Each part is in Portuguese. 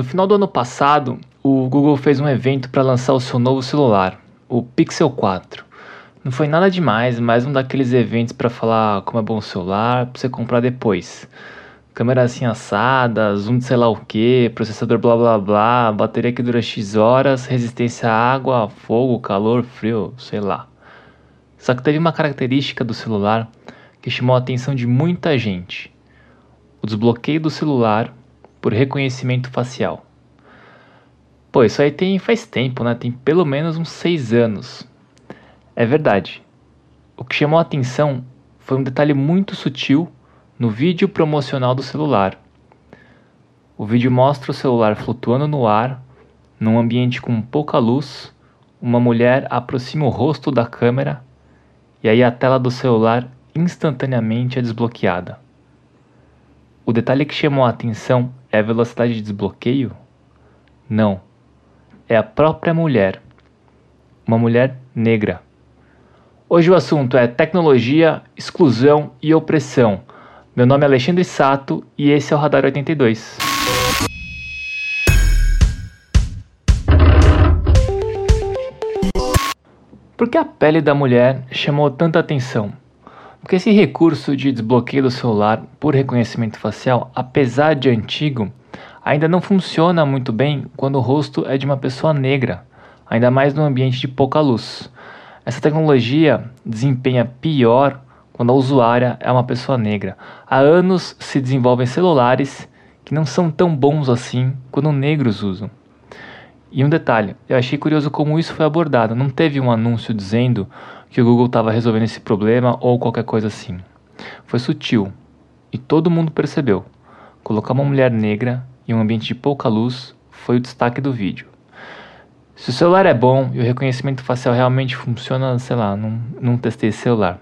No final do ano passado, o Google fez um evento para lançar o seu novo celular, o Pixel 4. Não foi nada demais, mais um daqueles eventos para falar como é bom o celular, para você comprar depois. Câmera assim assada, zoom de sei lá o que, processador blá blá blá, bateria que dura X horas, resistência à água, fogo, calor, frio, sei lá. Só que teve uma característica do celular que chamou a atenção de muita gente: o desbloqueio do celular por reconhecimento facial. Pô, isso aí tem faz tempo, né? Tem pelo menos uns seis anos. É verdade. O que chamou a atenção foi um detalhe muito sutil no vídeo promocional do celular. O vídeo mostra o celular flutuando no ar, num ambiente com pouca luz. Uma mulher aproxima o rosto da câmera e aí a tela do celular instantaneamente é desbloqueada. O detalhe que chamou a atenção é a velocidade de desbloqueio? Não. É a própria mulher. Uma mulher negra. Hoje o assunto é tecnologia, exclusão e opressão. Meu nome é Alexandre Sato e esse é o Radar 82. Por que a pele da mulher chamou tanta atenção? Porque esse recurso de desbloqueio do celular por reconhecimento facial, apesar de antigo, ainda não funciona muito bem quando o rosto é de uma pessoa negra, ainda mais no ambiente de pouca luz. Essa tecnologia desempenha pior quando a usuária é uma pessoa negra. Há anos se desenvolvem celulares que não são tão bons assim quando negros usam. E um detalhe, eu achei curioso como isso foi abordado. Não teve um anúncio dizendo que o Google estava resolvendo esse problema ou qualquer coisa assim. Foi sutil e todo mundo percebeu. Colocar uma mulher negra em um ambiente de pouca luz foi o destaque do vídeo. Se o celular é bom e o reconhecimento facial realmente funciona, sei lá, não, não testei esse celular.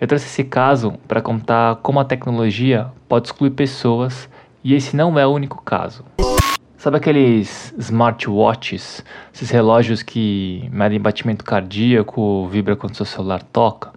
Eu trouxe esse caso para contar como a tecnologia pode excluir pessoas e esse não é o único caso. Sabe aqueles smartwatches, esses relógios que medem batimento cardíaco, vibra quando seu celular toca?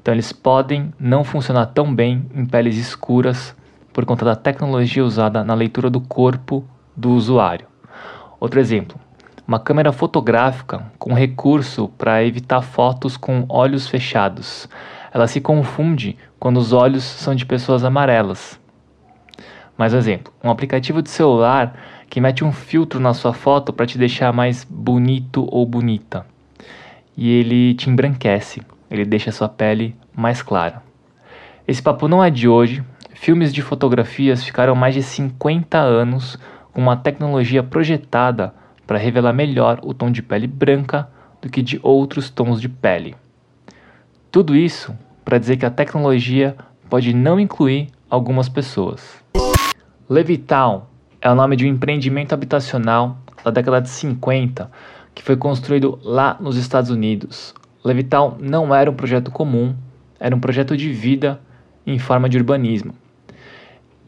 Então eles podem não funcionar tão bem em peles escuras por conta da tecnologia usada na leitura do corpo do usuário. Outro exemplo, uma câmera fotográfica com recurso para evitar fotos com olhos fechados. Ela se confunde quando os olhos são de pessoas amarelas. Mais um exemplo, um aplicativo de celular que mete um filtro na sua foto para te deixar mais bonito ou bonita. E ele te embranquece, ele deixa a sua pele mais clara. Esse papo não é de hoje. Filmes de fotografias ficaram mais de 50 anos com uma tecnologia projetada para revelar melhor o tom de pele branca do que de outros tons de pele. Tudo isso para dizer que a tecnologia pode não incluir algumas pessoas. Levittown é o nome de um empreendimento habitacional da década de 50 que foi construído lá nos Estados Unidos. Levital não era um projeto comum, era um projeto de vida em forma de urbanismo.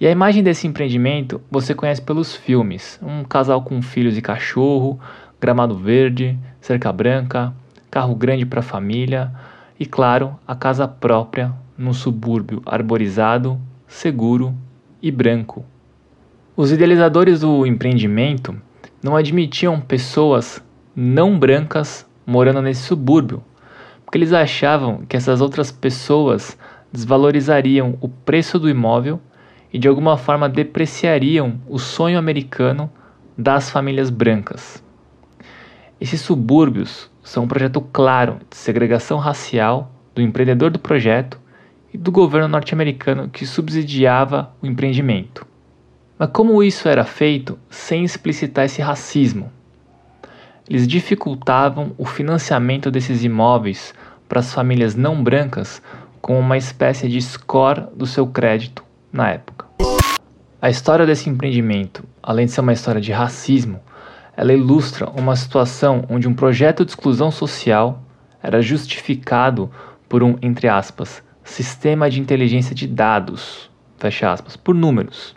E a imagem desse empreendimento você conhece pelos filmes: um casal com filhos e cachorro, gramado verde, cerca branca, carro grande para a família e, claro, a casa própria num subúrbio arborizado, seguro e branco. Os idealizadores do empreendimento não admitiam pessoas não brancas morando nesse subúrbio, porque eles achavam que essas outras pessoas desvalorizariam o preço do imóvel e de alguma forma depreciariam o sonho americano das famílias brancas. Esses subúrbios são um projeto claro de segregação racial do empreendedor do projeto e do governo norte-americano que subsidiava o empreendimento. Mas como isso era feito sem explicitar esse racismo? Eles dificultavam o financiamento desses imóveis para as famílias não brancas com uma espécie de score do seu crédito na época. A história desse empreendimento, além de ser uma história de racismo, ela ilustra uma situação onde um projeto de exclusão social era justificado por um, entre aspas, sistema de inteligência de dados, fecha aspas, por números.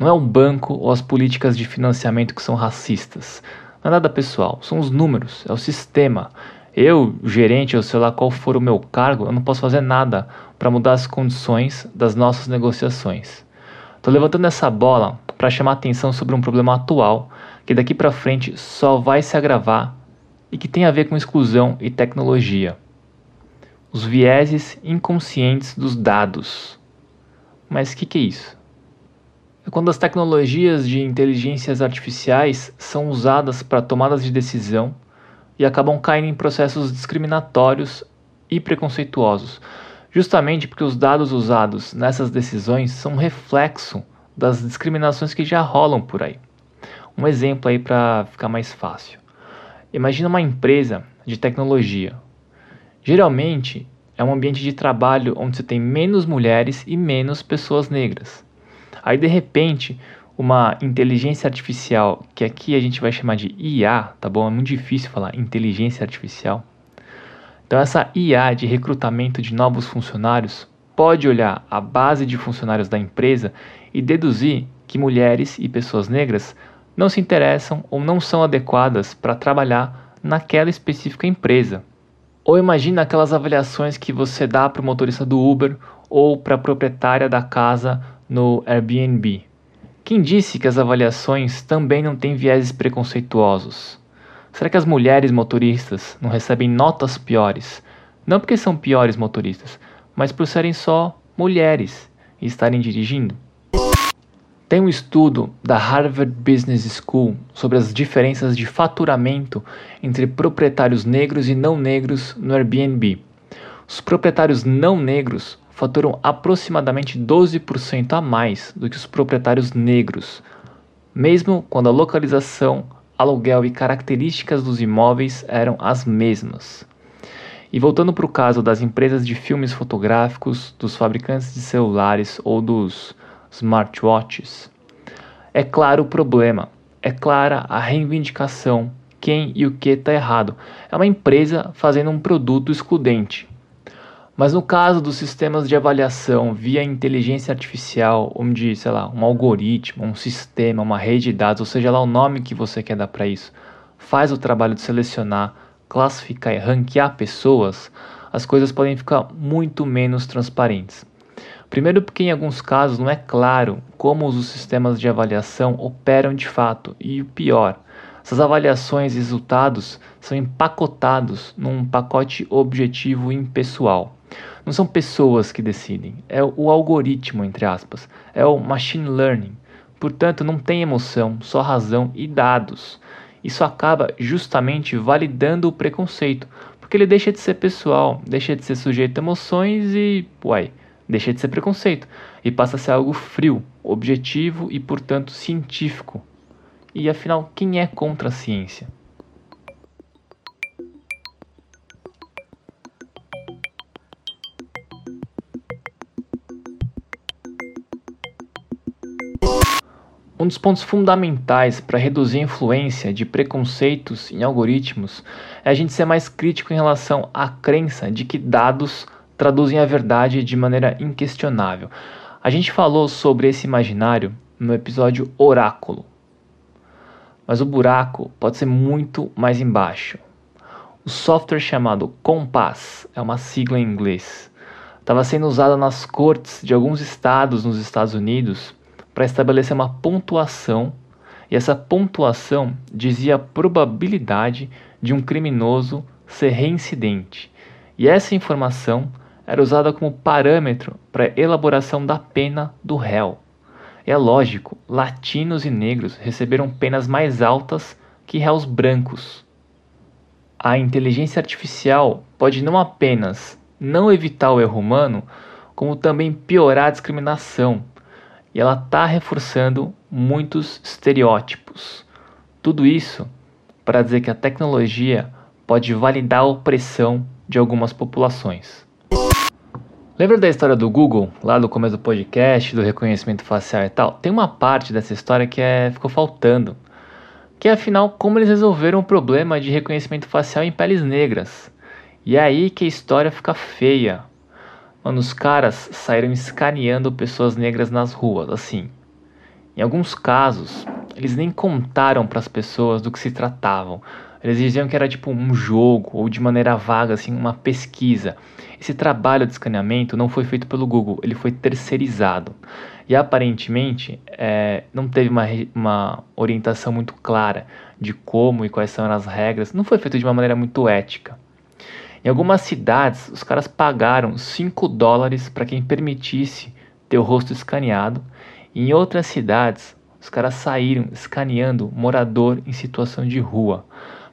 Não é o banco ou as políticas de financiamento que são racistas. Não é nada pessoal, são os números, é o sistema. Eu, gerente, ou sei lá qual for o meu cargo, eu não posso fazer nada para mudar as condições das nossas negociações. Estou levantando essa bola para chamar atenção sobre um problema atual que daqui para frente só vai se agravar e que tem a ver com exclusão e tecnologia. Os vieses inconscientes dos dados. Mas o que, que é isso? É quando as tecnologias de inteligências artificiais são usadas para tomadas de decisão e acabam caindo em processos discriminatórios e preconceituosos, justamente porque os dados usados nessas decisões são reflexo das discriminações que já rolam por aí. Um exemplo aí para ficar mais fácil. Imagina uma empresa de tecnologia. Geralmente é um ambiente de trabalho onde você tem menos mulheres e menos pessoas negras. Aí de repente, uma inteligência artificial, que aqui a gente vai chamar de IA, tá bom? É muito difícil falar inteligência artificial. Então essa IA de recrutamento de novos funcionários pode olhar a base de funcionários da empresa e deduzir que mulheres e pessoas negras não se interessam ou não são adequadas para trabalhar naquela específica empresa. Ou imagina aquelas avaliações que você dá para o motorista do Uber ou para a proprietária da casa no Airbnb. Quem disse que as avaliações também não têm vieses preconceituosos? Será que as mulheres motoristas não recebem notas piores? Não porque são piores motoristas, mas por serem só mulheres e estarem dirigindo? Tem um estudo da Harvard Business School sobre as diferenças de faturamento entre proprietários negros e não negros no Airbnb. Os proprietários não negros faturam aproximadamente 12% a mais do que os proprietários negros, mesmo quando a localização, aluguel e características dos imóveis eram as mesmas. E voltando para o caso das empresas de filmes fotográficos, dos fabricantes de celulares ou dos smartwatches. É claro o problema, é clara a reivindicação, quem e o que está errado. É uma empresa fazendo um produto excludente. Mas no caso dos sistemas de avaliação via inteligência artificial, onde, sei lá, um algoritmo, um sistema, uma rede de dados, ou seja lá o nome que você quer dar para isso, faz o trabalho de selecionar, classificar e ranquear pessoas, as coisas podem ficar muito menos transparentes. Primeiro, porque em alguns casos não é claro como os sistemas de avaliação operam de fato, e o pior, essas avaliações e resultados são empacotados num pacote objetivo impessoal. Não são pessoas que decidem, é o algoritmo, entre aspas, é o machine learning. Portanto, não tem emoção, só razão e dados. Isso acaba justamente validando o preconceito, porque ele deixa de ser pessoal, deixa de ser sujeito a emoções e, uai, deixa de ser preconceito e passa a ser algo frio, objetivo e, portanto, científico. E afinal, quem é contra a ciência? Um dos pontos fundamentais para reduzir a influência de preconceitos em algoritmos é a gente ser mais crítico em relação à crença de que dados traduzem a verdade de maneira inquestionável. A gente falou sobre esse imaginário no episódio Oráculo. Mas o buraco pode ser muito mais embaixo. O software chamado Compass é uma sigla em inglês. Estava sendo usado nas cortes de alguns estados nos Estados Unidos para estabelecer uma pontuação, e essa pontuação dizia a probabilidade de um criminoso ser reincidente. E essa informação era usada como parâmetro para elaboração da pena do réu. É lógico, latinos e negros receberam penas mais altas que réus brancos. A inteligência artificial pode não apenas não evitar o erro humano, como também piorar a discriminação. E ela está reforçando muitos estereótipos. Tudo isso para dizer que a tecnologia pode validar a opressão de algumas populações. Lembra da história do Google, lá do começo do podcast, do reconhecimento facial e tal? Tem uma parte dessa história que é, ficou faltando. Que é afinal como eles resolveram o problema de reconhecimento facial em peles negras. E é aí que a história fica feia. Mano, os caras saíram escaneando pessoas negras nas ruas, assim. Em alguns casos, eles nem contaram para as pessoas do que se tratavam. Eles diziam que era tipo um jogo ou de maneira vaga, assim, uma pesquisa. Esse trabalho de escaneamento não foi feito pelo Google, ele foi terceirizado. e aparentemente é, não teve uma, uma orientação muito clara de como e quais são as regras, não foi feito de uma maneira muito ética. Em algumas cidades, os caras pagaram 5 dólares para quem permitisse ter o rosto escaneado, em outras cidades, os caras saíram escaneando morador em situação de rua,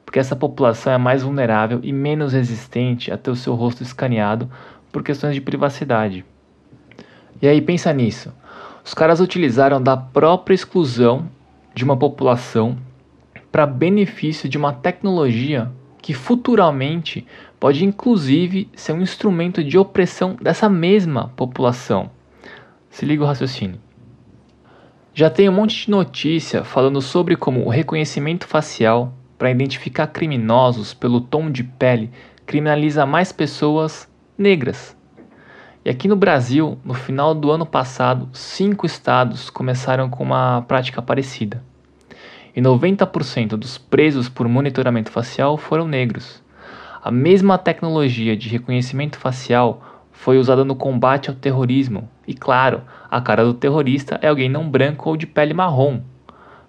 porque essa população é mais vulnerável e menos resistente a ter o seu rosto escaneado por questões de privacidade. E aí pensa nisso. Os caras utilizaram da própria exclusão de uma população para benefício de uma tecnologia que futuramente pode inclusive ser um instrumento de opressão dessa mesma população. Se liga o raciocínio. Já tem um monte de notícia falando sobre como o reconhecimento facial para identificar criminosos pelo tom de pele criminaliza mais pessoas negras. E aqui no Brasil, no final do ano passado, cinco estados começaram com uma prática parecida. E 90% dos presos por monitoramento facial foram negros. A mesma tecnologia de reconhecimento facial foi usada no combate ao terrorismo. E claro, a cara do terrorista é alguém não branco ou de pele marrom.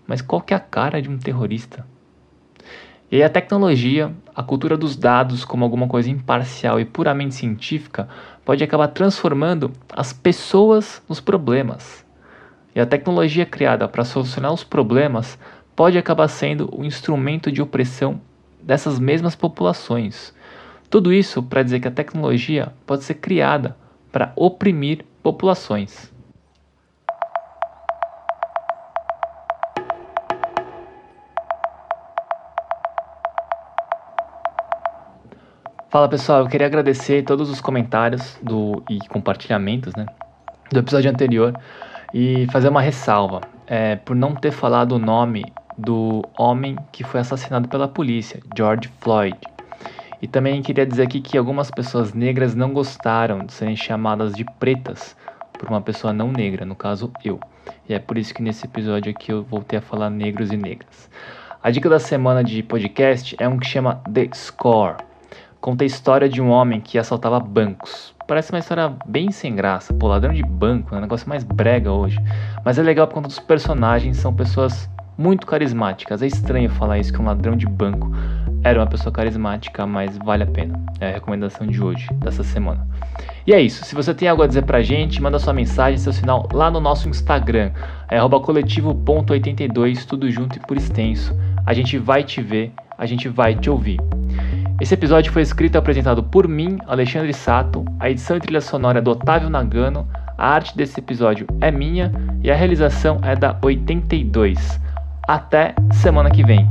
Mas qual que é a cara de um terrorista? E a tecnologia, a cultura dos dados como alguma coisa imparcial e puramente científica pode acabar transformando as pessoas nos problemas. E a tecnologia criada para solucionar os problemas pode acabar sendo um instrumento de opressão dessas mesmas populações. Tudo isso para dizer que a tecnologia pode ser criada para oprimir populações. Fala pessoal, eu queria agradecer todos os comentários do, e compartilhamentos né, do episódio anterior e fazer uma ressalva é, por não ter falado o nome do homem que foi assassinado pela polícia, George Floyd. E também queria dizer aqui que algumas pessoas negras não gostaram de serem chamadas de pretas por uma pessoa não negra, no caso eu. E é por isso que nesse episódio aqui eu voltei a falar negros e negras. A dica da semana de podcast é um que chama The Score. Conta a história de um homem que assaltava bancos. Parece uma história bem sem graça. Pô, ladrão de banco é um negócio mais brega hoje. Mas é legal por conta dos personagens, são pessoas muito carismáticas. É estranho falar isso que um ladrão de banco era uma pessoa carismática, mas vale a pena. É a recomendação de hoje, dessa semana. E é isso. Se você tem algo a dizer pra gente, manda sua mensagem, seu sinal lá no nosso Instagram. É coletivo.82, tudo junto e por extenso. A gente vai te ver, a gente vai te ouvir. Esse episódio foi escrito e apresentado por mim, Alexandre Sato. A edição e trilha sonora é do Otávio Nagano. A arte desse episódio é minha e a realização é da 82. Até semana que vem.